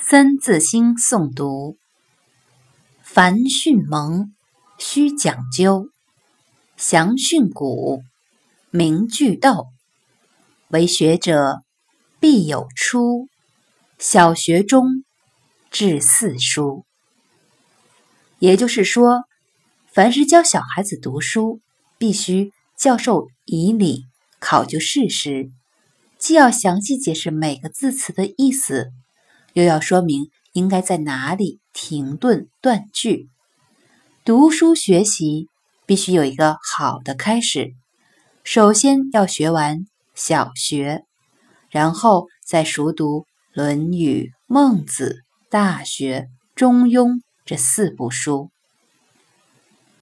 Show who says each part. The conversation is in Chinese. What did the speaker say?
Speaker 1: 三字经诵读：凡训蒙，须讲究；详训古，明句读。为学者，必有初。小学中，至四书。也就是说，凡是教小孩子读书，必须教授以理，考究事实，既要详细解释每个字词的意思。又要说明应该在哪里停顿断句。读书学习必须有一个好的开始，首先要学完小学，然后再熟读《论语》《孟子》《大学》《中庸》这四部书。